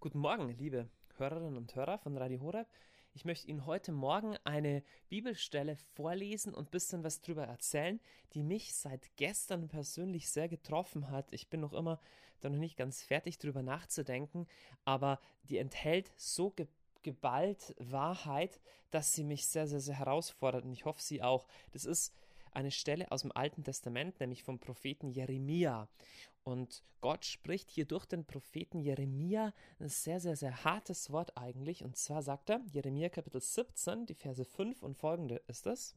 Guten Morgen, liebe Hörerinnen und Hörer von Radio Horeb. Ich möchte Ihnen heute Morgen eine Bibelstelle vorlesen und ein bisschen was drüber erzählen, die mich seit gestern persönlich sehr getroffen hat. Ich bin noch immer da noch nicht ganz fertig drüber nachzudenken, aber die enthält so ge geballt Wahrheit, dass sie mich sehr, sehr, sehr herausfordert und ich hoffe, Sie auch. Das ist eine Stelle aus dem Alten Testament, nämlich vom Propheten Jeremia. Und Gott spricht hier durch den Propheten Jeremia ein sehr, sehr, sehr hartes Wort eigentlich. Und zwar sagt er, Jeremia Kapitel 17, die Verse 5 und folgende ist es.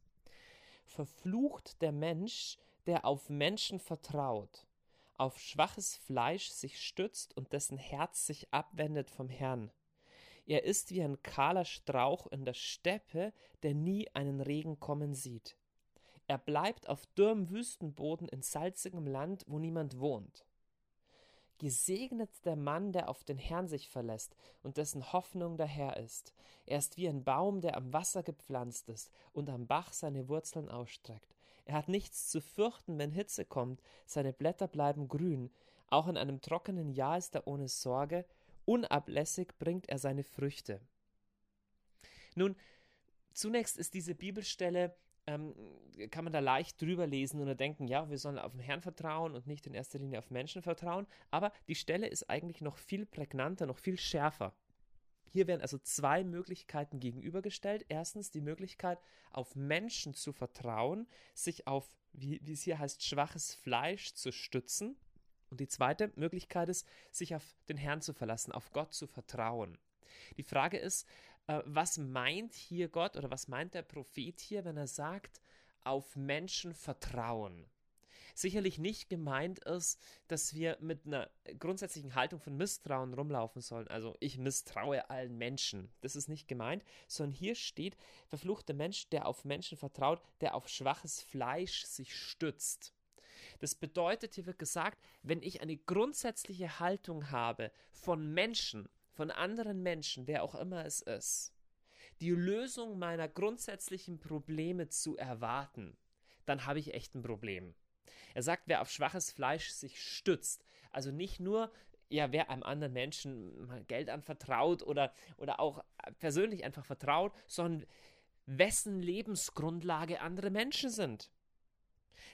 Verflucht der Mensch, der auf Menschen vertraut, auf schwaches Fleisch sich stützt und dessen Herz sich abwendet vom Herrn. Er ist wie ein kahler Strauch in der Steppe, der nie einen Regen kommen sieht. Er bleibt auf dürrem Wüstenboden in salzigem Land, wo niemand wohnt. Gesegnet der Mann, der auf den Herrn sich verlässt und dessen Hoffnung der Herr ist. Er ist wie ein Baum, der am Wasser gepflanzt ist und am Bach seine Wurzeln ausstreckt. Er hat nichts zu fürchten, wenn Hitze kommt, seine Blätter bleiben grün. Auch in einem trockenen Jahr ist er ohne Sorge, unablässig bringt er seine Früchte. Nun, zunächst ist diese Bibelstelle ähm, kann man da leicht drüber lesen und denken, ja, wir sollen auf den Herrn vertrauen und nicht in erster Linie auf Menschen vertrauen. Aber die Stelle ist eigentlich noch viel prägnanter, noch viel schärfer. Hier werden also zwei Möglichkeiten gegenübergestellt. Erstens die Möglichkeit, auf Menschen zu vertrauen, sich auf, wie, wie es hier heißt, schwaches Fleisch zu stützen. Und die zweite Möglichkeit ist, sich auf den Herrn zu verlassen, auf Gott zu vertrauen. Die Frage ist, äh, was meint hier Gott oder was meint der Prophet hier, wenn er sagt, auf Menschen vertrauen? Sicherlich nicht gemeint ist, dass wir mit einer grundsätzlichen Haltung von Misstrauen rumlaufen sollen. Also ich misstraue allen Menschen. Das ist nicht gemeint, sondern hier steht, verfluchter Mensch, der auf Menschen vertraut, der auf schwaches Fleisch sich stützt. Das bedeutet, hier wird gesagt, wenn ich eine grundsätzliche Haltung habe von Menschen, von anderen Menschen, wer auch immer es ist, die Lösung meiner grundsätzlichen Probleme zu erwarten, dann habe ich echt ein Problem. Er sagt, wer auf schwaches Fleisch sich stützt, also nicht nur, ja, wer einem anderen Menschen Geld anvertraut oder, oder auch persönlich einfach vertraut, sondern wessen Lebensgrundlage andere Menschen sind.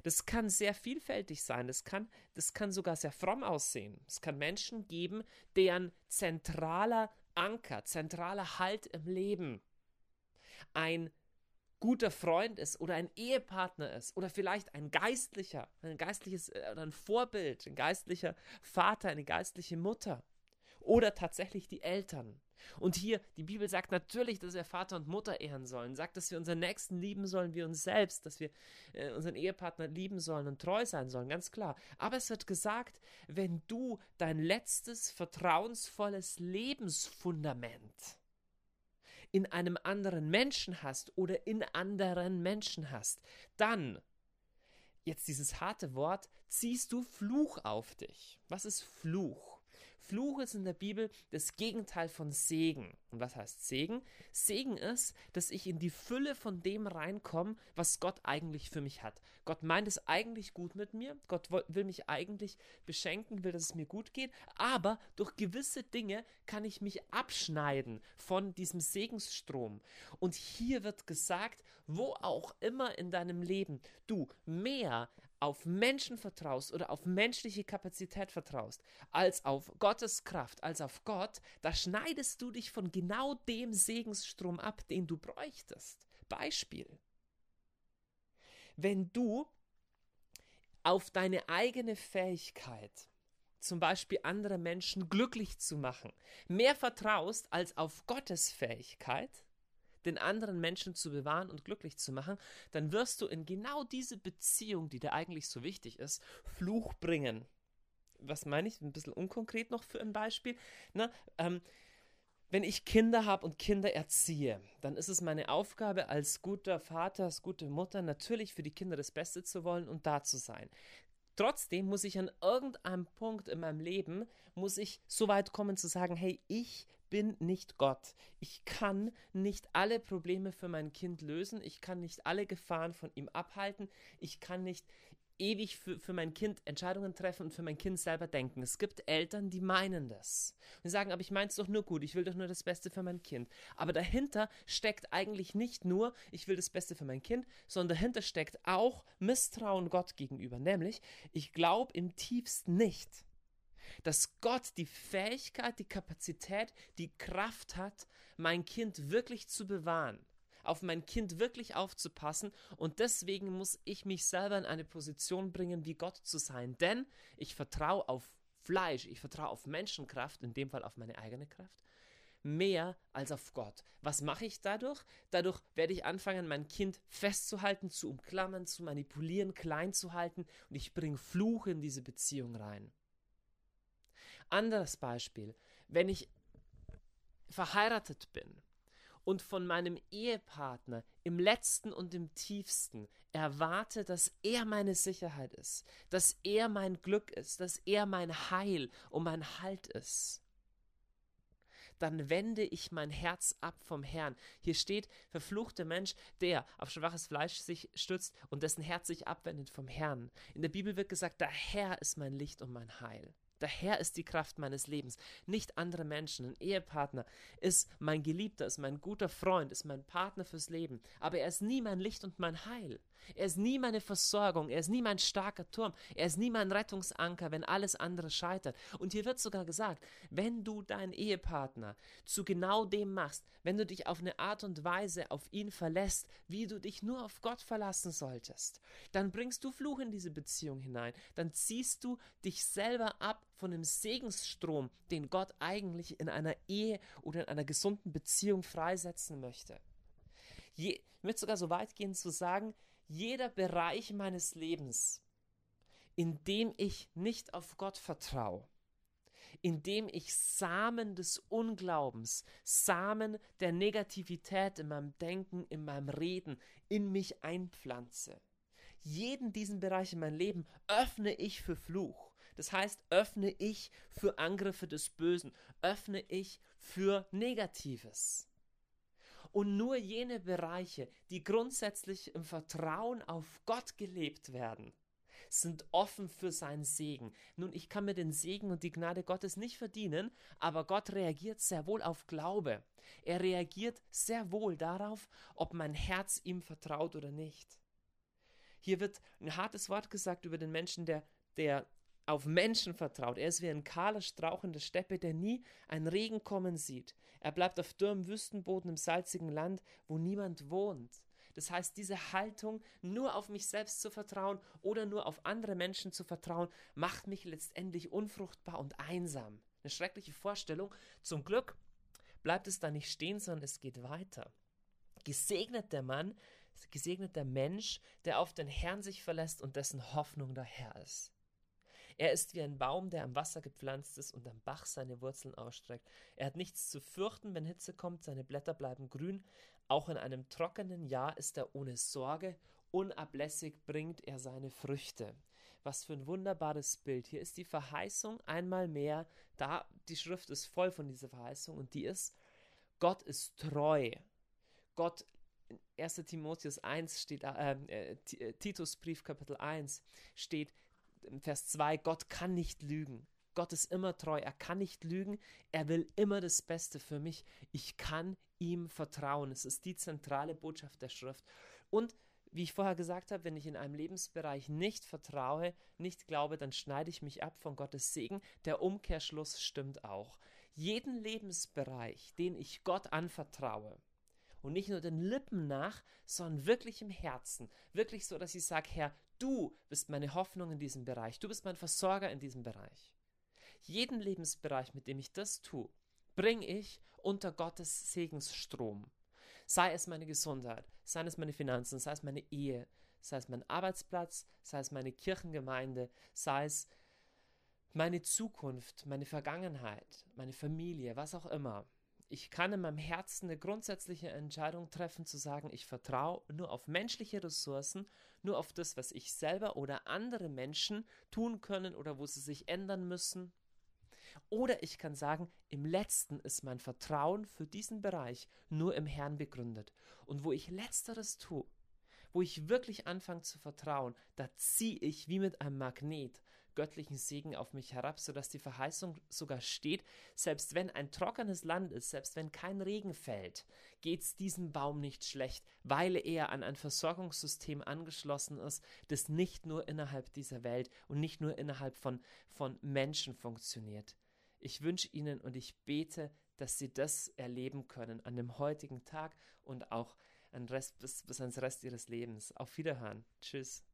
Das kann sehr vielfältig sein. Das kann, das kann sogar sehr fromm aussehen. Es kann Menschen geben, deren zentraler Anker, zentraler Halt im Leben ein guter Freund ist oder ein Ehepartner ist oder vielleicht ein Geistlicher, ein geistliches äh, oder ein Vorbild, ein geistlicher Vater, eine geistliche Mutter oder tatsächlich die Eltern. Und hier, die Bibel sagt natürlich, dass wir Vater und Mutter ehren sollen, sagt, dass wir unseren Nächsten lieben sollen wie uns selbst, dass wir äh, unseren Ehepartner lieben sollen und treu sein sollen, ganz klar. Aber es wird gesagt, wenn du dein letztes vertrauensvolles Lebensfundament in einem anderen Menschen hast oder in anderen Menschen hast, dann, jetzt dieses harte Wort, ziehst du Fluch auf dich. Was ist Fluch? Fluch ist in der Bibel das Gegenteil von Segen. Und was heißt Segen? Segen ist, dass ich in die Fülle von dem reinkomme, was Gott eigentlich für mich hat. Gott meint es eigentlich gut mit mir. Gott will mich eigentlich beschenken, will, dass es mir gut geht. Aber durch gewisse Dinge kann ich mich abschneiden von diesem Segensstrom. Und hier wird gesagt, wo auch immer in deinem Leben du mehr auf Menschen vertraust oder auf menschliche Kapazität vertraust, als auf Gottes Kraft, als auf Gott, da schneidest du dich von genau dem Segensstrom ab, den du bräuchtest. Beispiel. Wenn du auf deine eigene Fähigkeit, zum Beispiel andere Menschen glücklich zu machen, mehr vertraust als auf Gottes Fähigkeit, den anderen Menschen zu bewahren und glücklich zu machen, dann wirst du in genau diese Beziehung, die dir eigentlich so wichtig ist, Fluch bringen. Was meine ich? Ein bisschen unkonkret noch für ein Beispiel. Ne? Ähm, wenn ich Kinder habe und Kinder erziehe, dann ist es meine Aufgabe als guter Vater, als gute Mutter natürlich für die Kinder das Beste zu wollen und da zu sein. Trotzdem muss ich an irgendeinem Punkt in meinem Leben, muss ich so weit kommen zu sagen, hey, ich bin nicht Gott. Ich kann nicht alle Probleme für mein Kind lösen. Ich kann nicht alle Gefahren von ihm abhalten. Ich kann nicht ewig für, für mein Kind Entscheidungen treffen und für mein Kind selber denken. Es gibt Eltern, die meinen das. Und sagen, aber ich meine es doch nur gut, ich will doch nur das Beste für mein Kind. Aber dahinter steckt eigentlich nicht nur, ich will das Beste für mein Kind, sondern dahinter steckt auch Misstrauen Gott gegenüber. Nämlich, ich glaube im tiefsten nicht, dass Gott die Fähigkeit, die Kapazität, die Kraft hat, mein Kind wirklich zu bewahren auf mein Kind wirklich aufzupassen und deswegen muss ich mich selber in eine Position bringen, wie Gott zu sein. Denn ich vertraue auf Fleisch, ich vertraue auf Menschenkraft, in dem Fall auf meine eigene Kraft, mehr als auf Gott. Was mache ich dadurch? Dadurch werde ich anfangen, mein Kind festzuhalten, zu umklammern, zu manipulieren, klein zu halten und ich bringe Fluch in diese Beziehung rein. Anderes Beispiel, wenn ich verheiratet bin und von meinem Ehepartner im letzten und im tiefsten erwarte, dass er meine Sicherheit ist, dass er mein Glück ist, dass er mein Heil und mein Halt ist, dann wende ich mein Herz ab vom Herrn. Hier steht, verfluchte Mensch, der auf schwaches Fleisch sich stützt und dessen Herz sich abwendet vom Herrn. In der Bibel wird gesagt, der Herr ist mein Licht und mein Heil. Der Herr ist die Kraft meines Lebens, nicht andere Menschen. Ein Ehepartner ist mein Geliebter, ist mein guter Freund, ist mein Partner fürs Leben. Aber er ist nie mein Licht und mein Heil. Er ist nie meine Versorgung, er ist nie mein starker Turm, er ist nie mein Rettungsanker, wenn alles andere scheitert. Und hier wird sogar gesagt, wenn du deinen Ehepartner zu genau dem machst, wenn du dich auf eine Art und Weise auf ihn verlässt, wie du dich nur auf Gott verlassen solltest, dann bringst du Fluch in diese Beziehung hinein, dann ziehst du dich selber ab von dem Segensstrom, den Gott eigentlich in einer Ehe oder in einer gesunden Beziehung freisetzen möchte. Je, ich möchte sogar so weit gehen zu sagen, jeder Bereich meines Lebens, in dem ich nicht auf Gott vertraue, in dem ich Samen des Unglaubens, Samen der Negativität in meinem Denken, in meinem Reden, in mich einpflanze. Jeden diesen Bereich in meinem Leben öffne ich für Fluch. Das heißt, öffne ich für Angriffe des Bösen, öffne ich für Negatives. Und nur jene Bereiche, die grundsätzlich im Vertrauen auf Gott gelebt werden, sind offen für seinen Segen. Nun, ich kann mir den Segen und die Gnade Gottes nicht verdienen, aber Gott reagiert sehr wohl auf Glaube. Er reagiert sehr wohl darauf, ob mein Herz ihm vertraut oder nicht. Hier wird ein hartes Wort gesagt über den Menschen, der, der auf Menschen vertraut. Er ist wie ein kahler Strauch in der Steppe, der nie einen Regen kommen sieht. Er bleibt auf dürrem Wüstenboden im salzigen Land, wo niemand wohnt. Das heißt, diese Haltung, nur auf mich selbst zu vertrauen oder nur auf andere Menschen zu vertrauen, macht mich letztendlich unfruchtbar und einsam. Eine schreckliche Vorstellung. Zum Glück bleibt es da nicht stehen, sondern es geht weiter. Gesegnet der Mann, gesegnet der Mensch, der auf den Herrn sich verlässt und dessen Hoffnung der Herr ist. Er ist wie ein Baum, der am Wasser gepflanzt ist und am Bach seine Wurzeln ausstreckt. Er hat nichts zu fürchten, wenn Hitze kommt, seine Blätter bleiben grün. Auch in einem trockenen Jahr ist er ohne Sorge, unablässig bringt er seine Früchte. Was für ein wunderbares Bild. Hier ist die Verheißung einmal mehr, da die Schrift ist voll von dieser Verheißung und die ist, Gott ist treu. Gott in 1. Timotheus 1 steht, äh, äh, äh Titusbrief Kapitel 1 steht, Vers 2, Gott kann nicht lügen. Gott ist immer treu, er kann nicht lügen, er will immer das Beste für mich. Ich kann ihm vertrauen. Es ist die zentrale Botschaft der Schrift. Und wie ich vorher gesagt habe, wenn ich in einem Lebensbereich nicht vertraue, nicht glaube, dann schneide ich mich ab von Gottes Segen. Der Umkehrschluss stimmt auch. Jeden Lebensbereich, den ich Gott anvertraue, und nicht nur den Lippen nach, sondern wirklich im Herzen. Wirklich so, dass ich sage, Herr, du bist meine Hoffnung in diesem Bereich. Du bist mein Versorger in diesem Bereich. Jeden Lebensbereich, mit dem ich das tue, bringe ich unter Gottes Segensstrom. Sei es meine Gesundheit, sei es meine Finanzen, sei es meine Ehe, sei es mein Arbeitsplatz, sei es meine Kirchengemeinde, sei es meine Zukunft, meine Vergangenheit, meine Familie, was auch immer ich kann in meinem Herzen eine grundsätzliche Entscheidung treffen, zu sagen, ich vertraue nur auf menschliche Ressourcen, nur auf das, was ich selber oder andere Menschen tun können oder wo sie sich ändern müssen. Oder ich kann sagen, im letzten ist mein Vertrauen für diesen Bereich nur im Herrn begründet. Und wo ich letzteres tue, wo ich wirklich anfange zu vertrauen, da ziehe ich wie mit einem Magnet göttlichen Segen auf mich herab, sodass die Verheißung sogar steht, selbst wenn ein trockenes Land ist, selbst wenn kein Regen fällt, geht es diesem Baum nicht schlecht, weil er an ein Versorgungssystem angeschlossen ist, das nicht nur innerhalb dieser Welt und nicht nur innerhalb von, von Menschen funktioniert. Ich wünsche Ihnen und ich bete, dass Sie das erleben können an dem heutigen Tag und auch an Rest, bis, bis ans Rest Ihres Lebens. Auf Wiederhören. Tschüss.